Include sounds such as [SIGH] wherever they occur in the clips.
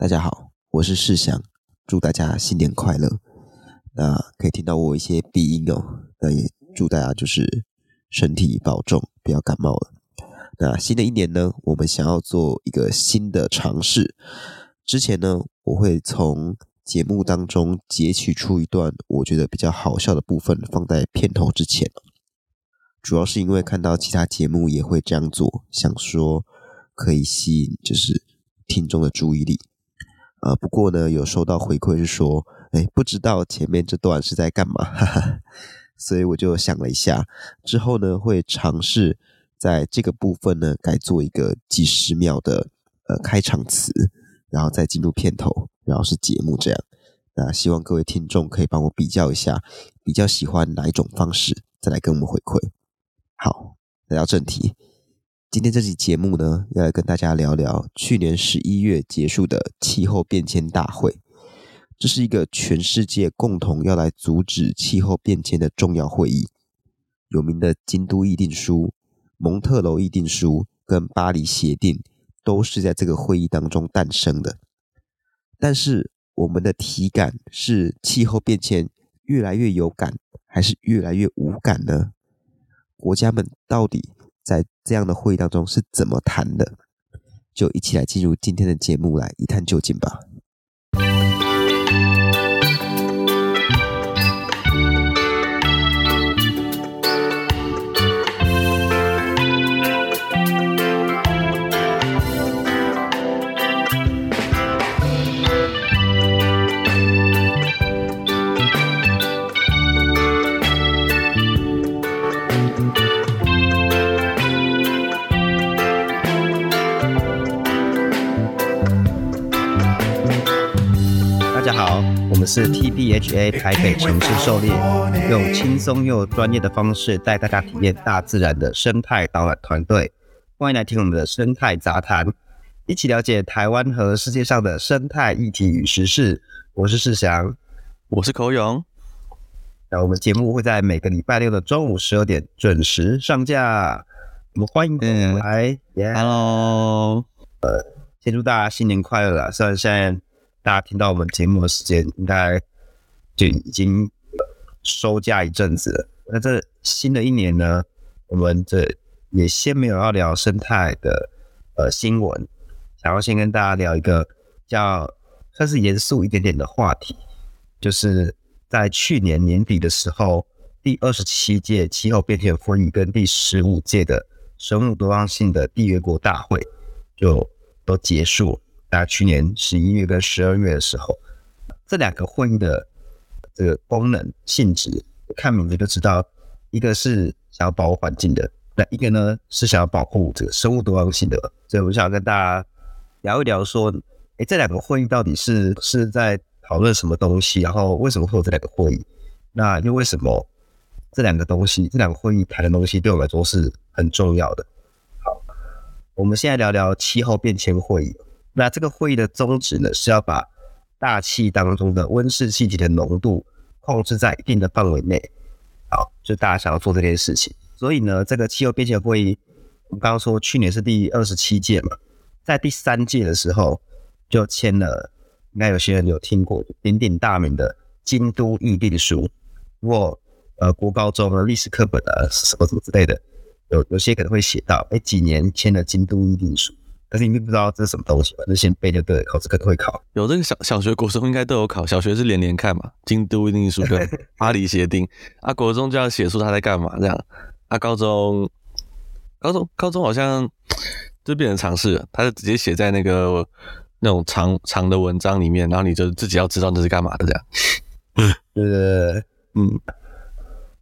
大家好，我是世祥，祝大家新年快乐。那可以听到我一些鼻音哦，那也祝大家就是身体保重，不要感冒了。那新的一年呢，我们想要做一个新的尝试。之前呢，我会从节目当中截取出一段我觉得比较好笑的部分，放在片头之前。主要是因为看到其他节目也会这样做，想说可以吸引就是听众的注意力。呃，不过呢，有收到回馈是说，哎，不知道前面这段是在干嘛，哈哈，所以我就想了一下，之后呢会尝试在这个部分呢改做一个几十秒的呃开场词，然后再进入片头，然后是节目这样。那希望各位听众可以帮我比较一下，比较喜欢哪一种方式，再来跟我们回馈。好，来到正题。今天这期节目呢，要来跟大家聊聊去年十一月结束的气候变迁大会。这是一个全世界共同要来阻止气候变迁的重要会议。有名的京都议定书、蒙特娄议定书跟巴黎协定，都是在这个会议当中诞生的。但是，我们的体感是气候变迁越来越有感，还是越来越无感呢？国家们到底在这样的会议当中是怎么谈的？就一起来进入今天的节目来一探究竟吧。是 TBHA 台北城市狩猎，用轻松又专业的方式带大家体验大自然的生态导览团队。欢迎来听我们的生态杂谈，一起了解台湾和世界上的生态议题与时事。我是世祥，我是口勇。那我们节目会在每个礼拜六的中午十二点准时上架。我们欢迎各位来，Hello，呃，先祝大家新年快乐啦！虽然现在。大家听到我们节目的时间，应该就已经收假一阵子了。那这新的一年呢，我们这也先没有要聊生态的呃新闻，想要先跟大家聊一个叫算是严肃一点点的话题，就是在去年年底的时候，第二十七届气候变迁会议跟第十五届的生物多样性的缔约国大会就都结束。大概去年十一月跟十二月的时候，这两个会议的这个功能性质，看名字就知道，一个是想要保护环境的，那一个呢是想要保护这个生物多样性的。所以我想跟大家聊一聊，说，哎，这两个会议到底是是在讨论什么东西？然后为什么会有这两个会议？那又为什么这两个东西，这两个会议谈的东西对我来说是很重要的？好，我们现在聊聊气候变迁会议。那这个会议的宗旨呢，是要把大气当中的温室气体的浓度控制在一定的范围内。好，就大家想要做这件事情。所以呢，这个气候变迁会议，我们刚刚说去年是第二十七届嘛，在第三届的时候就签了，应该有些人有听过鼎鼎大名的京都议定书。如果呃国高中的历史课本啊什么什么之类的，有有些可能会写到，哎，几年签了京都议定书。可是你并不知道这是什么东西，反正先背就对了，考试可能会考。有这个小小学、国中应该都有考，小学是连连看嘛，京都议定书跟 [LAUGHS] 巴黎协定啊，国中就要写出他在干嘛这样啊，高中高中高中好像就变成常识了，他就直接写在那个那种长长的文章里面，然后你就自己要知道那是干嘛的这样。[LAUGHS] 嗯，对对对，嗯，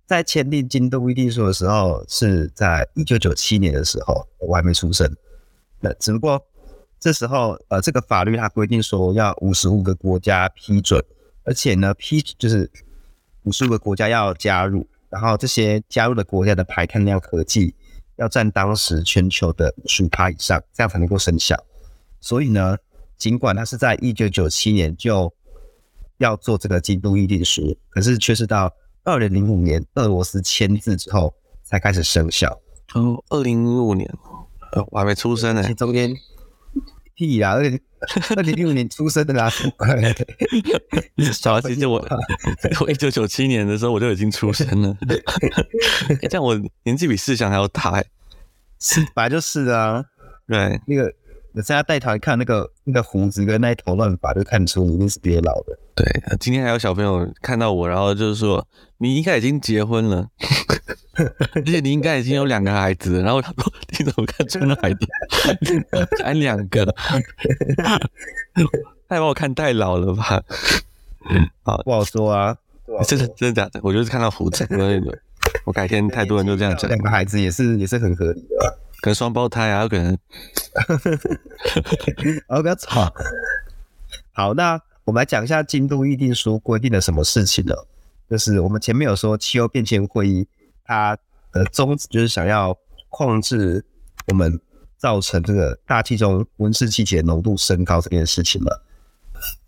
在签订京都议定书的时候是在一九九七年的时候，我还没出生。那只不过这时候，呃，这个法律它规定说要五十五个国家批准，而且呢，批就是五十五个国家要加入，然后这些加入的国家的排碳量合计要占当时全球的五十五趴以上，这样才能够生效。所以呢，尽管它是在一九九七年就要做这个京都议定书，可是却是到二零零五年俄罗斯签字之后才开始生效。哦，二零零五年。我还没出生呢，中间。屁呀！二零二零零五年出生的啦，[LAUGHS] 小孩，其实我 [LAUGHS] 我一九九七年的时候我就已经出生了，[LAUGHS] 这样我年纪比世祥还要大，是本来就是啊。对，那个我现在带团看那个那个胡子跟那一头乱发，就看出你一定是别老的。对，今天还有小朋友看到我，然后就是说你应该已经结婚了，[LAUGHS] 而且你应该已经有两个孩子。然后他说你怎么看出那孩子 [LAUGHS] 才两个？[LAUGHS] 太把我看太老了吧？好，不好说啊。真的真的假的？我就是看到胡子，我改天太多人就这样讲。两个孩子也是也是很合理的。可能双胞胎啊，有可能。[LAUGHS] 哦，不要吵。好，那我们来讲一下京都议定书规定了什么事情呢？就是我们前面有说气候变迁会议，它的宗旨就是想要控制我们造成这个大气中温室气体的浓度升高这件事情了。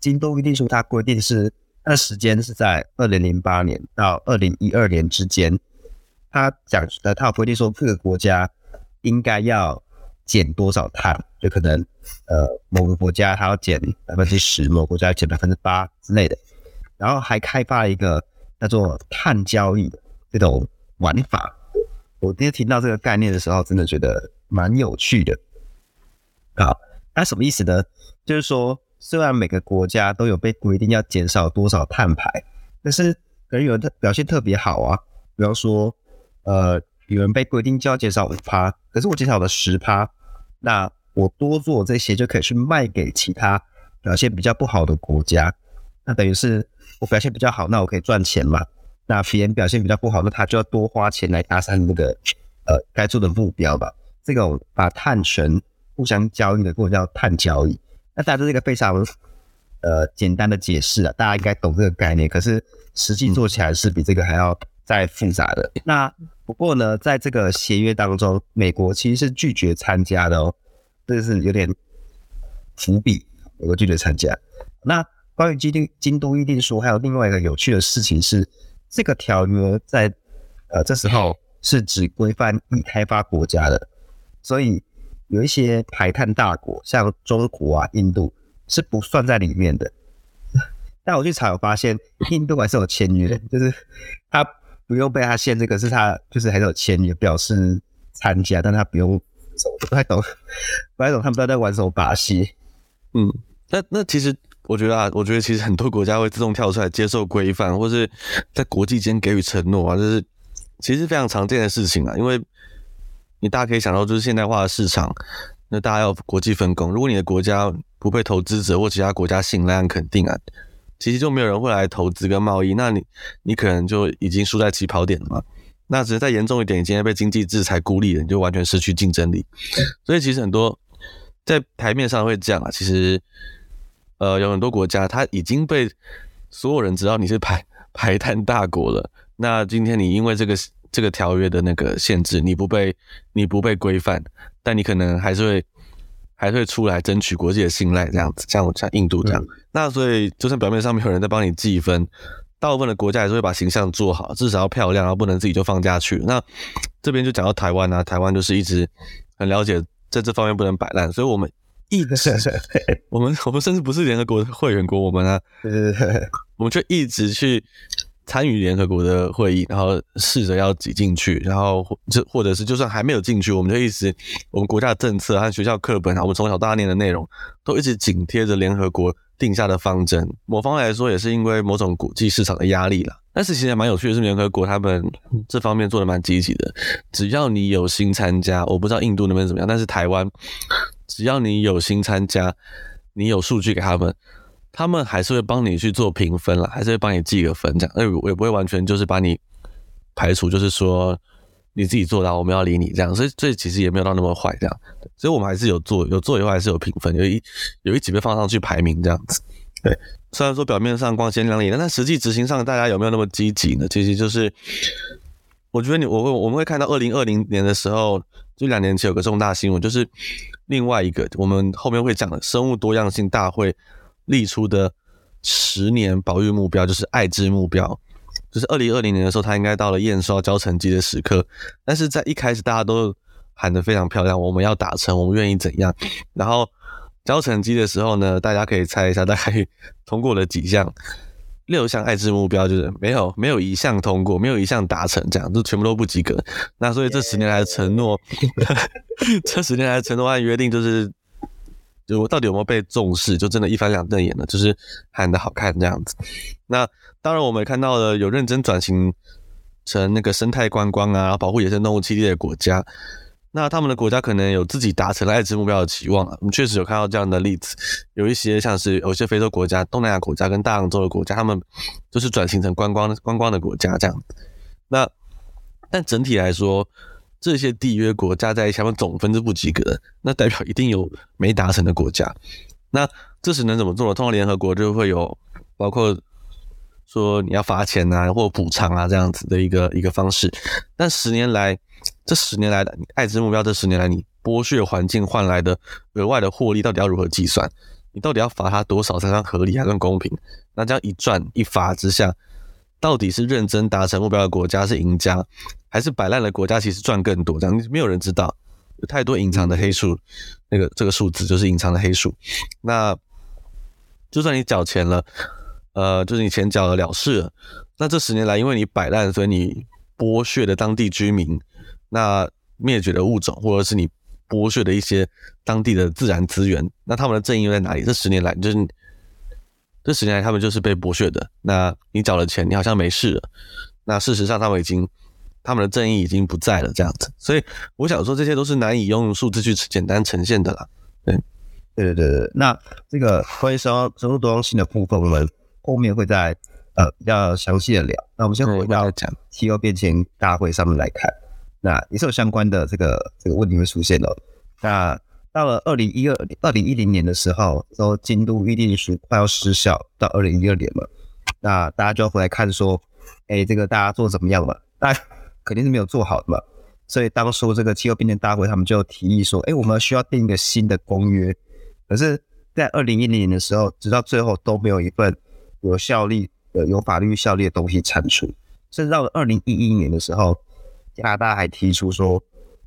京都议定书它规定是它的时间是在二零零八年到二零一二年之间，它讲的它有规定说各个国家。应该要减多少碳？就可能呃某个国家它要减百分之十，某个国家要减百分之八之类的。然后还开发了一个叫做碳交易的这种玩法。我第一次听到这个概念的时候，真的觉得蛮有趣的。好，那什么意思呢？就是说，虽然每个国家都有被规定要减少多少碳排，但是可能有人表现特别好啊，比方说呃。有人被规定就要减少五趴，可是我减少了十趴，那我多做这些就可以去卖给其他表现比较不好的国家，那等于是我表现比较好，那我可以赚钱嘛？那别人表现比较不好，那他就要多花钱来达成那个呃该做的目标吧？这个把碳权互相交易的过程叫碳交易。那大家这是一个非常呃简单的解释啊，大家应该懂这个概念。可是实际做起来是比这个还要再复杂的。那不过呢，在这个协约当中，美国其实是拒绝参加的哦，这是有点伏笔，美国拒绝参加。那关于京都京都议定书，还有另外一个有趣的事情是，这个条约在呃这时候是只规范已开发国家的，所以有一些排碳大国，像中国啊、印度是不算在里面的。但我去查，我发现印度还是有签约，就是他。不用被他限这个，是他就是还是有签约表示参加，但他不用，我不太懂，不太懂他们都在玩什么把戏。嗯，那那其实我觉得啊，我觉得其实很多国家会自动跳出来接受规范，或是在国际间给予承诺啊，就是其实非常常见的事情啊。因为你大家可以想到，就是现代化的市场，那大家要国际分工，如果你的国家不被投资者或其他国家信赖肯定啊。其实就没有人会来投资跟贸易，那你你可能就已经输在起跑点了嘛。那只是再严重一点，你今天被经济制裁孤立了，你就完全失去竞争力。所以其实很多在台面上会这样啊。其实呃有很多国家，它已经被所有人知道你是排排碳大国了。那今天你因为这个这个条约的那个限制，你不被你不被规范，但你可能还是会。还会出来争取国际的信赖，这样子，像我像印度这样。嗯、那所以，就算表面上没有人在帮你计分，大部分的国家还是会把形象做好，至少要漂亮，然后不能自己就放假去。那 [TSK] 这边就讲到台湾啊，台湾就是一直很了解在这方面不能摆烂，所以我们一直，[LAUGHS] 我们我们甚至不是联合国的会员国，我们呢，我们就一直去。参与联合国的会议，然后试着要挤进去，然后就或者是就算还没有进去，我们就一直我们国家的政策和学校课本啊，我们从小到大念的内容都一直紧贴着联合国定下的方针。某方来说，也是因为某种国际市场的压力啦。但是其实蛮有趣的是，联合国他们这方面做的蛮积极的。只要你有心参加，我不知道印度那边怎么样，但是台湾只要你有心参加，你有数据给他们。他们还是会帮你去做评分啦，还是会帮你记个分这样，那我也不会完全就是把你排除，就是说你自己做到，我们要理你这样，所以这其实也没有到那么坏这样，所以我们还是有做，有做以后还是有评分，有一有一集被放上去排名这样子。对，虽然说表面上光鲜亮丽，但实际执行上大家有没有那么积极呢？其实就是我觉得你我会我们会看到二零二零年的时候，就两年前有个重大新闻，就是另外一个我们后面会讲的生物多样性大会。立出的十年保育目标就是爱之目标，就是二零二零年的时候，他应该到了验收交成绩的时刻。但是在一开始，大家都喊得非常漂亮，我们要达成，我们愿意怎样？然后交成绩的时候呢，大家可以猜一下，大概 [LAUGHS] 通过了几项？六项爱之目标就是没有没有一项通过，没有一项达成，这样就全部都不及格。那所以这十年来的承诺 [LAUGHS]. 这十年来的承诺按约定就是，就我到底有没有被重视？就真的一翻两瞪眼了，就是喊的好看这样子。那当然，我们也看到了有认真转型成那个生态观光啊，保护野生动物栖地的国家。那他们的国家可能有自己达成了爱知目标的期望啊，我们确实有看到这样的例子，有一些像是有一些非洲国家、东南亚国家跟大洋洲的国家，他们就是转型成观光观光的国家这样。那但整体来说，这些缔约国加在一起，他们总分是不及格，那代表一定有没达成的国家。那这时能怎么做呢？通常联合国就会有包括说你要罚钱啊，或补偿啊这样子的一个一个方式。但十年来，这十年来的爱知目标，这十年来你剥削环境换来的额外的获利，到底要如何计算？你到底要罚他多少才算合理还算公平？那这样一赚一罚之下，到底是认真达成目标的国家是赢家，还是摆烂的国家其实赚更多？这样没有人知道，有太多隐藏的黑数，那个这个数字就是隐藏的黑数。那就算你缴钱了，呃，就是你钱缴了了事了，那这十年来因为你摆烂，所以你剥削的当地居民。那灭绝的物种，或者是你剥削的一些当地的自然资源，那他们的正义又在哪里？这十年来，就是这十年来他们就是被剥削的。那你缴了钱，你好像没事了。那事实上，他们已经他们的正义已经不在了，这样子。所以我想说，这些都是难以用数字去简单呈现的啦。对，对对对对。那这个关于生生物多样性的部分，我们后面会在呃比较详细的聊。那我们先回到讲气候变迁大会上面来看。那也是有相关的这个这个问题会出现的。那到了二零一二二零一零年的时候，说京都议定书快要失效，到二零一二年了。那大家就要回来看说，哎、这个大家做怎么样嘛？那肯定是没有做好的嘛。所以当初这个气候变迁大会，他们就提议说，哎、我们需要定一个新的公约。可是，在二零一零年的时候，直到最后都没有一份有效力的、有法律效力的东西产出。甚至到了二零一一年的时候。加拿大还提出说：“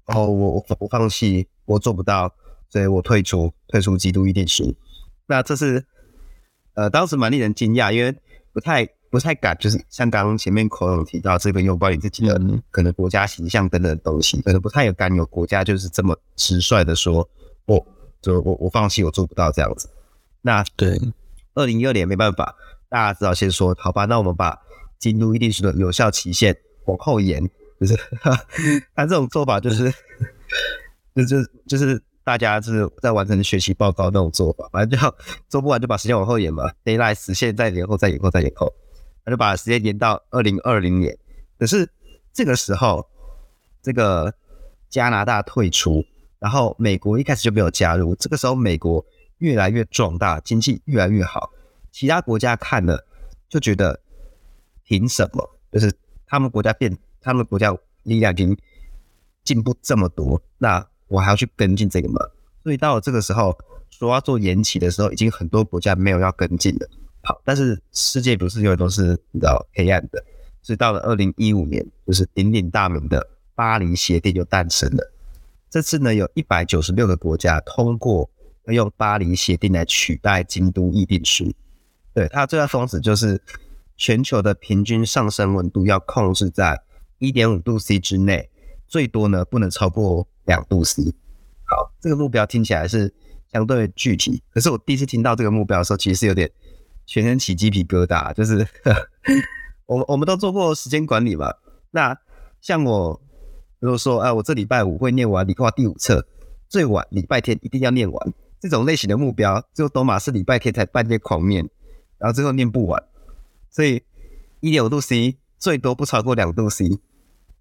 哦，我我我放弃，我做不到，所以我退出，退出基督一定书。”那这是呃，当时蛮令人惊讶，因为不太不太敢，就是像刚刚前面口勇提到这个有关于自己的可能国家形象等等的东西，可能不太有敢有国家就是这么直率的说：“我就我我放弃，我做不到这样子。”那对，二零一二年没办法，大家只好先说好吧，那我们把京都一定书的有效期限往后延。就是 [LAUGHS] 他这种做法，[LAUGHS] 就是就就就是大家就是在完成学习报告那种做法，反正就做不完就把时间往后延嘛，deadline 时限再延后，再延后，再延后，他就把时间延到二零二零年。可是这个时候，这个加拿大退出，然后美国一开始就没有加入。这个时候，美国越来越壮大，经济越来越好，其他国家看了就觉得凭什么？就是他们国家变。他们国家力量已经进步这么多，那我还要去跟进这个吗？所以到了这个时候，说要做延期的时候，已经很多国家没有要跟进了。好，但是世界不是永远都是你知道黑暗的，所以到了二零一五年，就是鼎鼎大名的巴黎协定就诞生了。这次呢，有一百九十六个国家通过要用巴黎协定来取代京都议定书。对，它最大宗旨就是全球的平均上升温度要控制在。一点五度 C 之内，最多呢不能超过两度 C。好，这个目标听起来是相对具体，可是我第一次听到这个目标的时候，其实是有点全身起鸡皮疙瘩。就是 [LAUGHS] 我我们都做过时间管理嘛，那像我如果说，啊，我这礼拜五会念完理化第五册，最晚礼拜天一定要念完，这种类型的目标，就都马是礼拜天才半夜狂念，然后最后念不完，所以一点五度 C 最多不超过两度 C。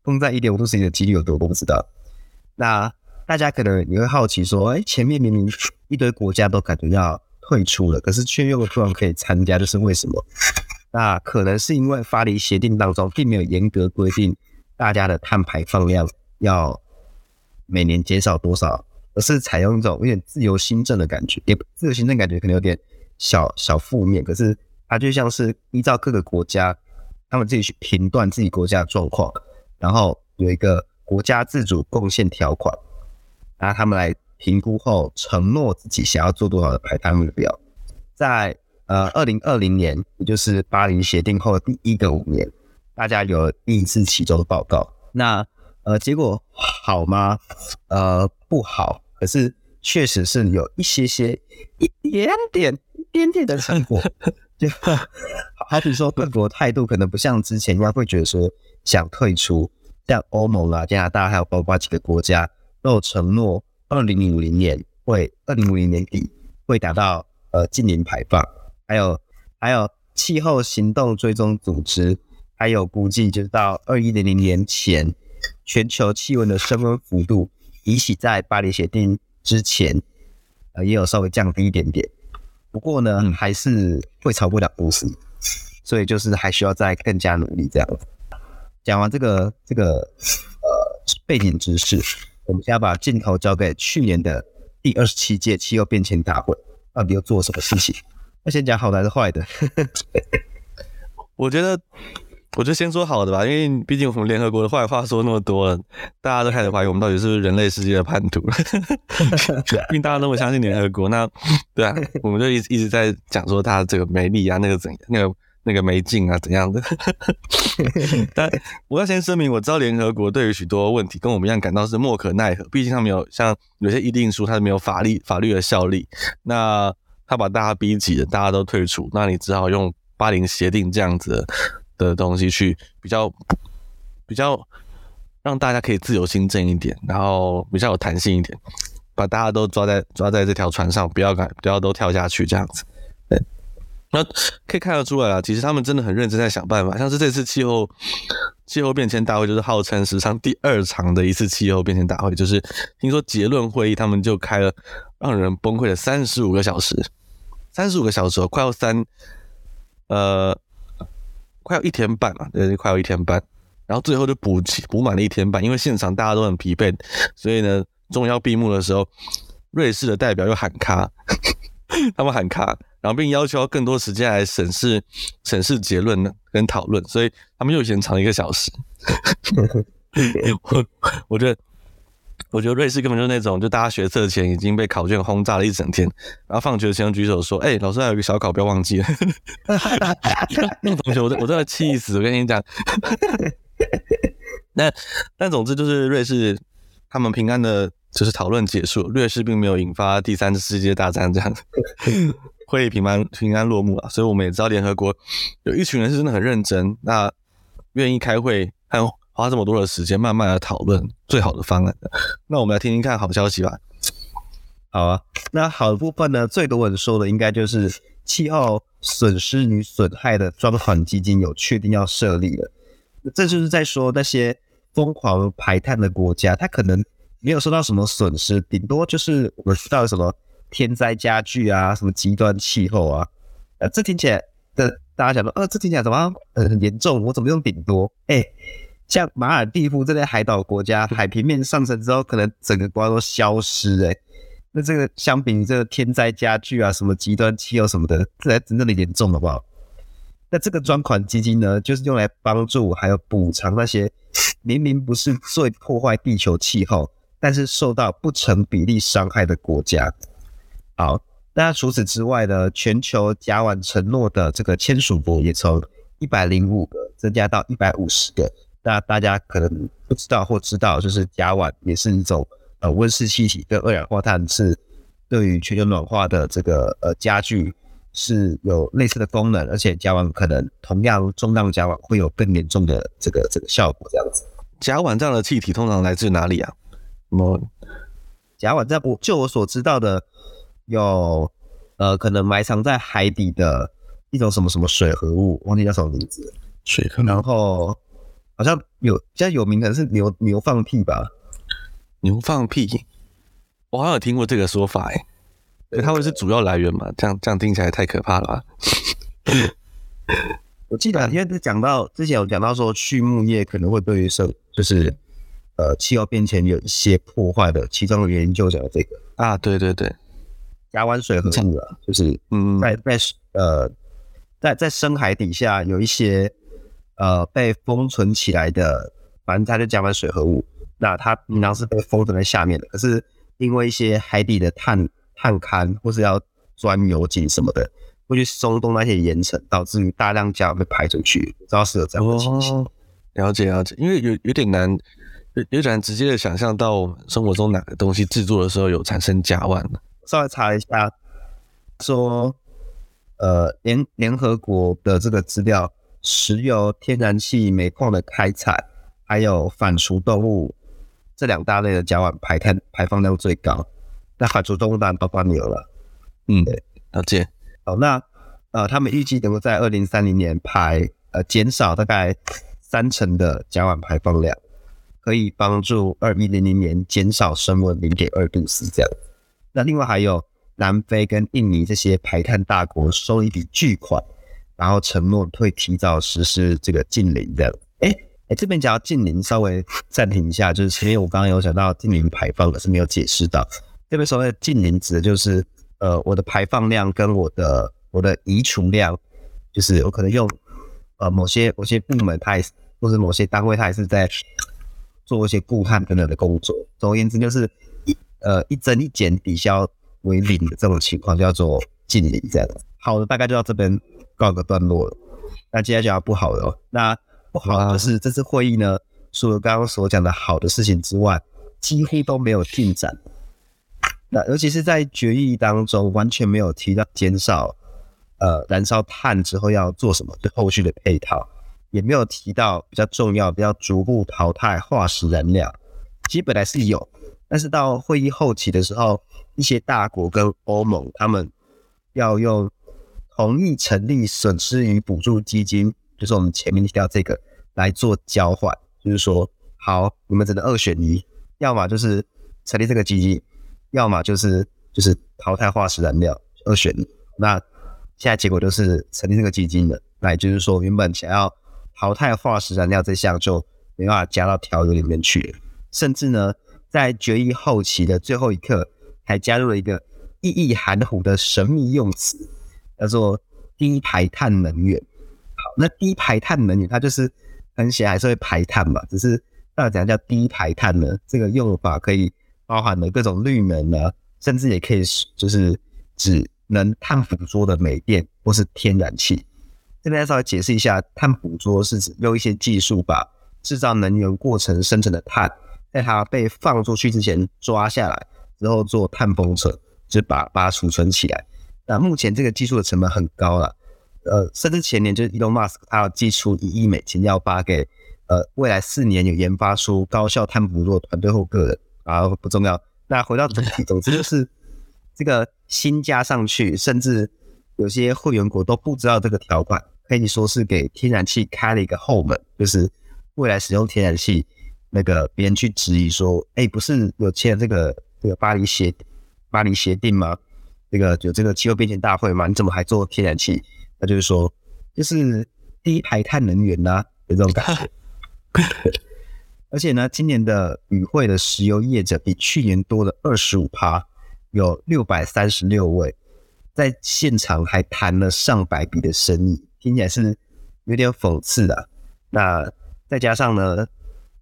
封在一点五度 C 的几率有多？我不知道。那大家可能你会好奇说，哎、前面明明一堆国家都感觉要退出了，可是却又突然可以参加，这是为什么？那可能是因为巴黎协定当中并没有严格规定大家的碳排放量要每年减少多少，而是采用一种有点自由新政的感觉。也自由新政感觉可能有点小小负面，可是它就像是依照各个国家他们自己去评断自己国家的状况。然后有一个国家自主贡献条款，然后他们来评估后承诺自己想要做多少的排碳目标。在呃二零二零年，也就是巴黎协定后的第一个五年，大家有第一次期中的报告。那呃结果好吗？呃不好，可是确实是有一些些一点点一点点的成果。就 [LAUGHS] 好比说各国态度可能不像之前，应该会觉得说想退出。像欧盟啊、加拿大还有包括几个国家都有承诺，二零五零年会二零五零年底会达到呃净零排放，还有还有气候行动追踪组织还有估计，就是到二一零零年前，全球气温的升温幅度比起在巴黎协定之前，呃也有稍微降低一点点，不过呢还是会超过两度 C，所以就是还需要再更加努力这样子。讲完这个这个呃背景知识，我们现在把镜头交给去年的第二十七届气候变迁大会，到底又做什么事情？那先讲好的还是坏的？[LAUGHS] 我觉得，我就先说好的吧，因为毕竟我们联合国的坏话说那么多了，大家都开始怀疑我们到底是不是人类世界的叛徒。[LAUGHS] 因为大家那么相信联合国，那对啊，我们就一直一直在讲说它这个没力啊，那个怎样那个。那个没劲啊，怎样的？[LAUGHS] 但我要先声明，我知道联合国对于许多问题跟我们一样感到是莫可奈何，毕竟他没有像有些议定书，它是没有法律法律的效力。那他把大家逼急了，大家都退出，那你只好用巴黎协定这样子的，东西去比较比较让大家可以自由心证一点，然后比较有弹性一点，把大家都抓在抓在这条船上，不要敢不要都跳下去这样子。那可以看得出来啊，其实他们真的很认真在想办法。像是这次气候气候变迁大会，就是号称史上第二长的一次气候变迁大会，就是听说结论会议他们就开了让人崩溃的三十五个小时，三十五个小时哦，快要三呃快要一天半嘛，对，快要一天半，然后最后就补补满了一天半，因为现场大家都很疲惫，所以呢，终于要闭幕的时候，瑞士的代表又喊卡，[LAUGHS] 他们喊卡。然后并要求要更多时间来审视、审视结论呢，跟讨论，所以他们又延长一个小时。[LAUGHS] 我我觉得，我觉得瑞士根本就是那种，就大家学测前已经被考卷轰炸了一整天，然后放学前举手说：“哎、欸，老师还有一个小考，不要忘记了。[LAUGHS] ”那种同学，我我真的气死！我跟你讲，[LAUGHS] 那但总之就是瑞士他们平安的，就是讨论结束，瑞士并没有引发第三次世界大战这样。会议平安平安落幕了，所以我们也知道联合国有一群人是真的很认真，那愿意开会，还花这么多的时间，慢慢的讨论最好的方案。那我们来听听看好消息吧。好啊，那好的部分呢，最多人说的应该就是气候损失与损害的专款基金有确定要设立了。这就是在说那些疯狂排碳的国家，它可能没有受到什么损失，顶多就是我们知道什么。天灾加剧啊，什么极端气候啊，呃，这听起来的大家讲说，呃，这听起来怎么呃很严重？我怎么用顶多？哎、像马尔地夫这类海岛国家，海平面上升之后，可能整个国家都消失。哎，那这个相比这个天灾加剧啊，什么极端气候什么的，这才真正的严重，好不好？那这个专款基金呢，就是用来帮助还有补偿那些明明不是最破坏地球气候，但是受到不成比例伤害的国家。好，那除此之外呢，全球甲烷承诺的这个签署国也从一百零五个增加到一百五十个。那大家可能不知道或知道，就是甲烷也是一种呃温室气体，跟二氧化碳是对于全球暖化的这个呃加剧是有类似的功能，而且甲烷可能同样重量甲烷会有更严重的这个这个效果。这样子，甲烷这样的气体通常来自哪里啊？什么？甲烷在我就我所知道的。有，呃，可能埋藏在海底的一种什么什么水合物，忘记叫什么名字。水合物。然后好像有比较有名的是牛牛放屁吧？牛放屁，我好像有听过这个说法，哎，它会是主要来源嘛？这样这样听起来太可怕了吧？[LAUGHS] 我记得，因为讲到之前有讲到说，畜牧业可能会对于生就是呃气候变迁有一些破坏的，其中的原因就讲这个啊，对对对。甲烷水合物啊，就是嗯，在在呃，在在深海底下有一些呃被封存起来的，反正它就甲烷水合物。那它平常是被封存在下面的，可是因为一些海底的探探勘或是要钻油井什么的，会去松动那些岩层，导致于大量甲烷被排出去，不知道是有这样的情形。哦，了解了解，因为有有点难，有有点难直接的想象到我们生活中哪个东西制作的时候有产生甲烷。稍微查一下，说，呃，联联合国的这个资料，石油、天然气、煤矿的开采，还有反刍动物这两大类的甲烷排碳排放量最高。那反刍动物当然包括牛了。嗯，对，了解。好，那呃，他们预计能够在二零三零年排呃减少大概三成的甲烷排放量，可以帮助二一零零年减少升温零点二度 C 这样。那另外还有南非跟印尼这些排碳大国收一笔巨款，然后承诺会提早实施这个禁零这样。哎、欸、哎，这边讲到禁零，稍微暂停一下，就是前面我刚刚有讲到禁零排放可是没有解释到，这边所谓的禁零指的就是呃我的排放量跟我的我的移除量，就是我可能用呃某些某些部门它也是，或者某些单位它也是在做一些固碳等等的工作。总而言之就是。呃，一增一减抵消为零的这种情况叫做净零，这样。好的，大概就到这边告个段落了。那接下来讲不好的。那不好的是，这次会议呢，除了刚刚所讲的好的事情之外，几乎都没有进展。那尤其是在决议当中，完全没有提到减少呃燃烧碳之后要做什么，对后续的配套，也没有提到比较重要、比较逐步淘汰化石燃料。其实本来是有。但是到会议后期的时候，一些大国跟欧盟他们要用同意成立损失与补助基金，就是我们前面提到这个来做交换，就是说，好，你们只能二选一，要么就是成立这个基金，要么就是就是淘汰化石燃料，二选一。那现在结果就是成立这个基金了，那也就是说，原本想要淘汰化石燃料这项就没办法加到条约里面去，甚至呢。在决议后期的最后一刻，还加入了一个意义含糊的神秘用词，叫做低排碳能源。好，那低排碳能源它就是很显然还是会排碳嘛，只是到底怎样叫低排碳呢？这个用法可以包含了各种绿能啊，甚至也可以就是指能碳捕捉的煤电或是天然气。这边稍微解释一下，碳捕捉是指用一些技术把制造能源过程生成的碳。在它被放出去之前抓下来，之后做碳封存，就把把它储存起来。那目前这个技术的成本很高了，呃，甚至前年就是 Elon Musk 他要寄出一亿美金要发给呃未来四年有研发出高效碳捕捉团队或个人啊，不重要。那回到总体，[LAUGHS] 总之就是这个新加上去，甚至有些会员国都不知道这个条款，可以说是给天然气开了一个后门，就是未来使用天然气。那个别人去质疑说，哎、欸，不是有签这个这个巴黎协巴黎协定吗？这个有这个气候变迁大会吗？你怎么还做天然气？那就是说，就是低排碳能源呐、啊，有这种感觉。[LAUGHS] 而且呢，今年的与会的石油业者比去年多了二十五趴，有六百三十六位，在现场还谈了上百笔的生意，听起来是有点讽刺的。那再加上呢？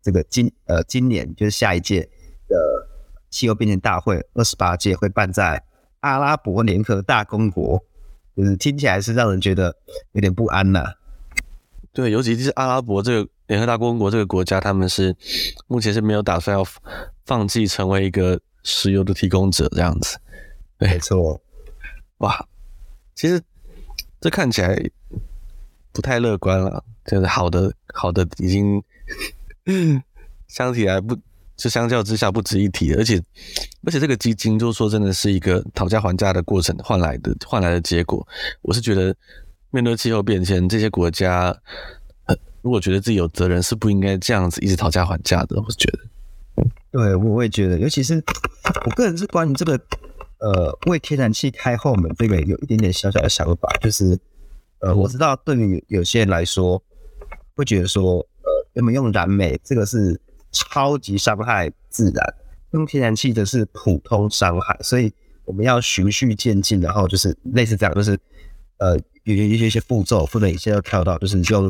这个今呃今年就是下一届的气候变迁大会，二十八届会办在阿拉伯联合大公国，就是听起来是让人觉得有点不安呐、啊。对，尤其是阿拉伯这个联合大公国这个国家，他们是目前是没有打算要放弃成为一个石油的提供者这样子。没错，哇，其实这看起来不太乐观了，就是好的好的已经。嗯，[LAUGHS] 相起来不，就相较之下不值一提，而且而且这个基金就说真的是一个讨价还价的过程换来的换来的结果。我是觉得面对气候变迁，这些国家，呃，如果觉得自己有责任，是不应该这样子一直讨价还价的。我是觉得，对，我也觉得，尤其是我个人是关于这个呃为天然气开后门这个有一点点小小的想法，就是呃我知道对于有些人来说会觉得说。那么用燃煤，这个是超级伤害自然；用天然气的是普通伤害，所以我们要循序渐进，然后就是类似这样，就是呃有一些一些步骤，不能一下就跳到就是用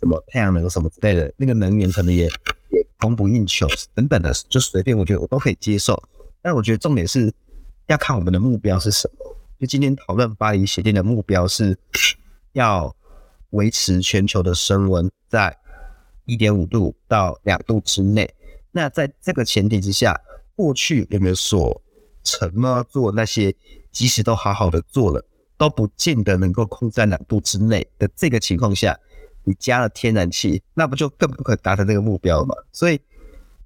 什么太阳能什么之类的，那个能源可能也也供不应求等等的，就随便我觉得我都可以接受。但我觉得重点是要看我们的目标是什么。就今天讨论巴黎协定的目标是要维持全球的升温在一点五度到两度之内。那在这个前提之下，过去有没有所承诺做那些，即使都好好的做了，都不见得能够控制在两度之内的这个情况下，你加了天然气，那不就更不可达成这个目标吗？所以，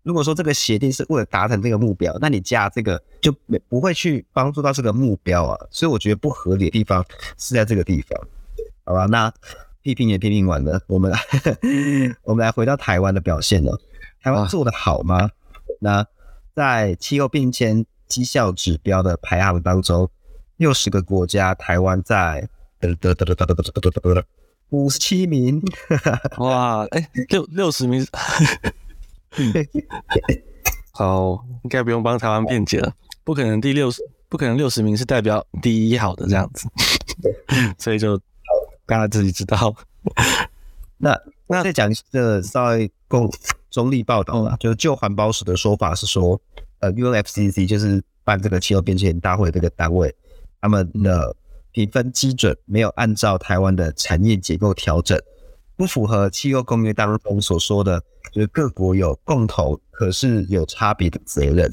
如果说这个协定是为了达成这个目标，那你加这个就没不会去帮助到这个目标啊。所以我觉得不合理的地方是在这个地方，好吧？那批评也批评完了，我们 [LAUGHS] 我们来回到台湾的表现了。台湾做的好吗？那在气候变迁绩效指标的排行当中，六十个国家，台湾在得得得得得得得得五十七名。哇，哎，六六十名，好，应该不用帮台湾辩解了。不可能第六十，不可能六十名是代表第一好的这样子，所以就。大家自己知道。[LAUGHS] 那那再讲一个稍微公中立报道啦，就就环保署的说法是说，呃，UNFCCC 就是办这个气候变迁大会这个单位。他们的评分基准没有按照台湾的产业结构调整，不符合气候公约当中所说的，就是各国有共同可是有差别的责任。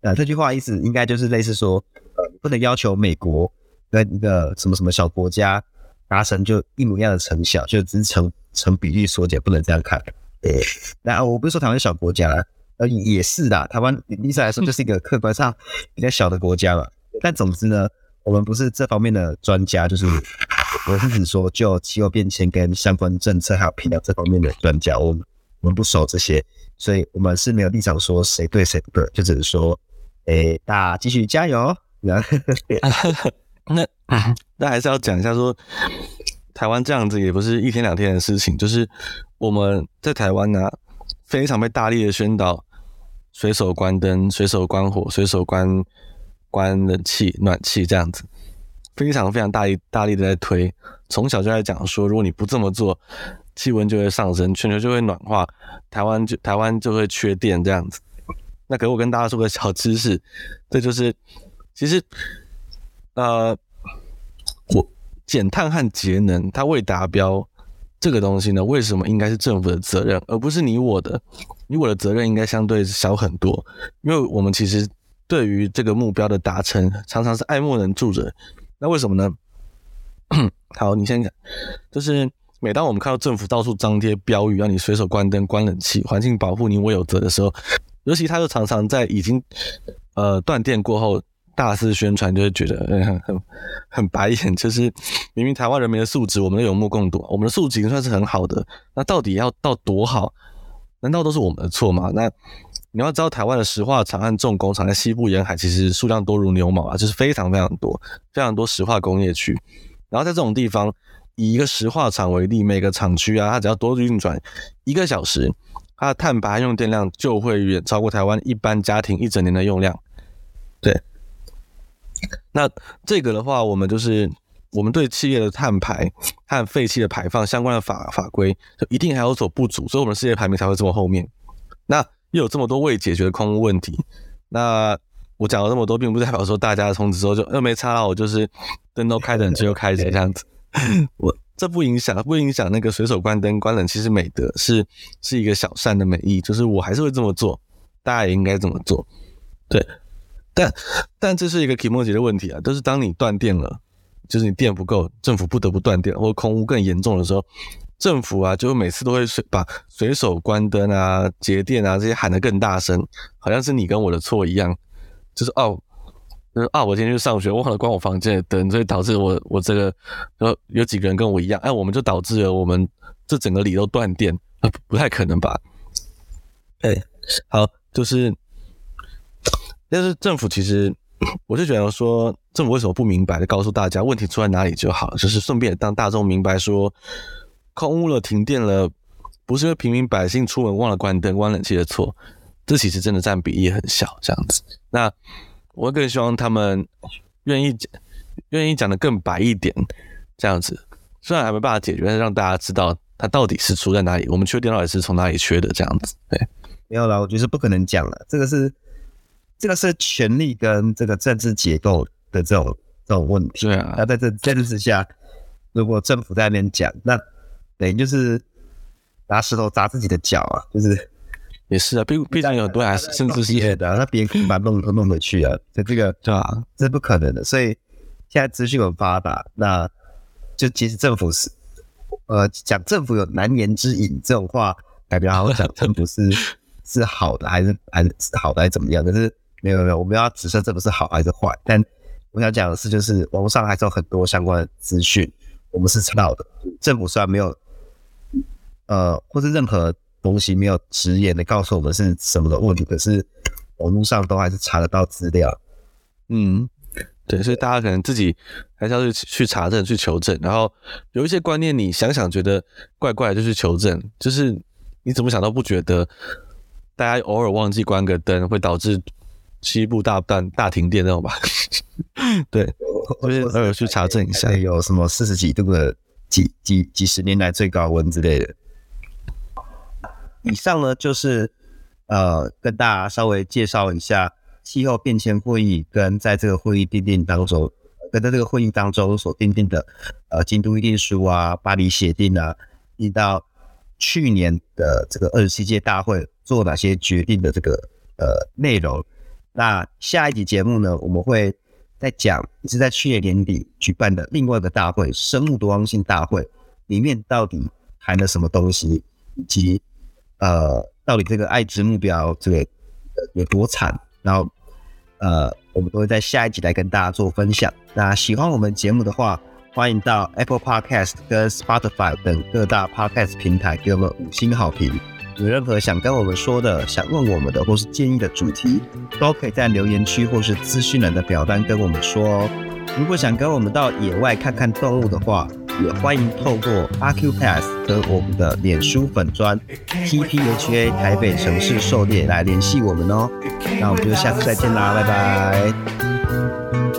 那这句话意思应该就是类似说，呃，不能要求美国跟一个什么什么小国家达成就一模一样的成效，就只是成成比例缩减，不能这样看。对，那我不是说台湾小国家啦，呃，也是的，台湾意思来说就是一个客观上比较小的国家嘛。但总之呢。我们不是这方面的专家，就是我是指说，就气候变迁跟相关政策还有评量这方面的专家，我们我们不熟这些，所以我们是没有立场说谁对谁不对，就只是说，哎、大家继续加油。[LAUGHS] 那 [LAUGHS] 那还是要讲一下说，台湾这样子也不是一天两天的事情，就是我们在台湾呢、非常被大力的宣导，随手关灯，随手关火，随手关。关冷气、暖气这样子，非常非常大力、大力的在推。从小就在讲说，如果你不这么做，气温就会上升，全球就会暖化，台湾就台湾就会缺电这样子。那给我跟大家说个小知识，这就是其实呃，减碳和节能它未达标这个东西呢，为什么应该是政府的责任，而不是你我的？你我的责任应该相对小很多，因为我们其实。对于这个目标的达成，常常是爱莫能助者。那为什么呢？[COUGHS] 好，你先讲。就是每当我们看到政府到处张贴标语，让你随手关灯、关冷气，环境保护你我有责的时候，尤其他就常常在已经呃断电过后大肆宣传，就会觉得很很很白眼。就是明明台湾人民的素质，我们有目共睹，我们的素质已经算是很好的，那到底要到多好？难道都是我们的错吗？那？你要知道，台湾的石化厂和重工厂在西部沿海其实数量多如牛毛啊，就是非常非常多，非常多石化工业区。然后在这种地方，以一个石化厂为例，每个厂区啊，它只要多运转一个小时，它的碳排用电量就会远超过台湾一般家庭一整年的用量。对，那这个的话，我们就是我们对企业的碳排和废气的排放相关的法法规，就一定还有所不足，所以我们世界排名才会这么后面。那又有这么多未解决的空污问题，那我讲了这么多，并不代表说大家从此之后就又没差了，我就是灯都开着，就开着这样子。[LAUGHS] 我这不影响，不影响那个随手关灯、关冷气是美德，是是一个小善的美意，就是我还是会这么做，大家也应该这么做。对，但但这是一个题目级的问题啊，就是当你断电了，就是你电不够，政府不得不断电，或空屋更严重的时候。政府啊，就每次都会随把随手关灯啊、节电啊这些喊得更大声，好像是你跟我的错一样。就是哦，就是啊，我今天去上学忘了关我房间的灯，所以导致我我这个有有几个人跟我一样，哎，我们就导致了我们这整个里都断电，不，不太可能吧？哎，好，就是，但是政府其实，我就觉得说，政府为什么不明白的告诉大家问题出在哪里就好，就是顺便让大众明白说。空屋了，停电了，不是因为平民百姓出门忘了关灯、关冷气的错，这其实真的占比例很小，这样子。那我更希望他们愿意讲，愿意讲的更白一点，这样子。虽然还没办法解决，但是让大家知道它到底是出在哪里，我们缺电到底是从哪里缺的，这样子。对，没有啦，我觉得是不可能讲了，这个是这个是权力跟这个政治结构的这种这种问题。对啊，那在这政治之下，如果政府在那边讲，那等于就是拿石头砸自己的脚啊，就是也是啊，必必然有很多还是甚至是的，那别人把弄都弄得去啊，所以这个对啊，这是不可能的。所以现在资讯很发达，那就其实政府是呃讲政府有难言之隐这种话，代表好像讲政府是 [LAUGHS] 是好的还是还是好的还是怎么样？可是。没有没有，我们要指涉这不是好还是坏，但我想讲的是，就是网络上还是有很多相关的资讯，我们是知道的。政府虽然没有，呃，或是任何东西没有直言的告诉我们是什么的问题，可是网络上都还是查得到资料。嗯，对，所以大家可能自己还是要去去查证、去求证，然后有一些观念你想想觉得怪怪的，就去求证。就是你怎么想都不觉得，大家偶尔忘记关个灯会导致。西部大断大停电那种吧，[LAUGHS] 对，就是偶尔去查证一下，有什么四十几度的几几几十年来最高温之类的。以上呢，就是呃跟大家稍微介绍一下气候变迁会议跟在这个会议订定当中，跟在这个会议当中所订定的呃京都议定书啊、巴黎协定啊，一直到去年的这个二十七届大会做哪些决定的这个呃内容。那下一集节目呢，我们会再讲是在去年年底举办的另外一个大会——生物多样性大会，里面到底含了什么东西，以及呃，到底这个爱之目标这个有多惨？然后呃，我们都会在下一集来跟大家做分享。那喜欢我们节目的话，欢迎到 Apple Podcast 跟 Spotify 等各大 Podcast 平台给我们五星好评。有任何想跟我们说的、想问我们的，或是建议的主题，都可以在留言区或是资讯栏的表单跟我们说哦。如果想跟我们到野外看看动物的话，也欢迎透过阿 Q Pass 和我们的脸书粉专 TPHA 台北城市狩猎来联系我们哦。那我们就下次再见啦，拜拜。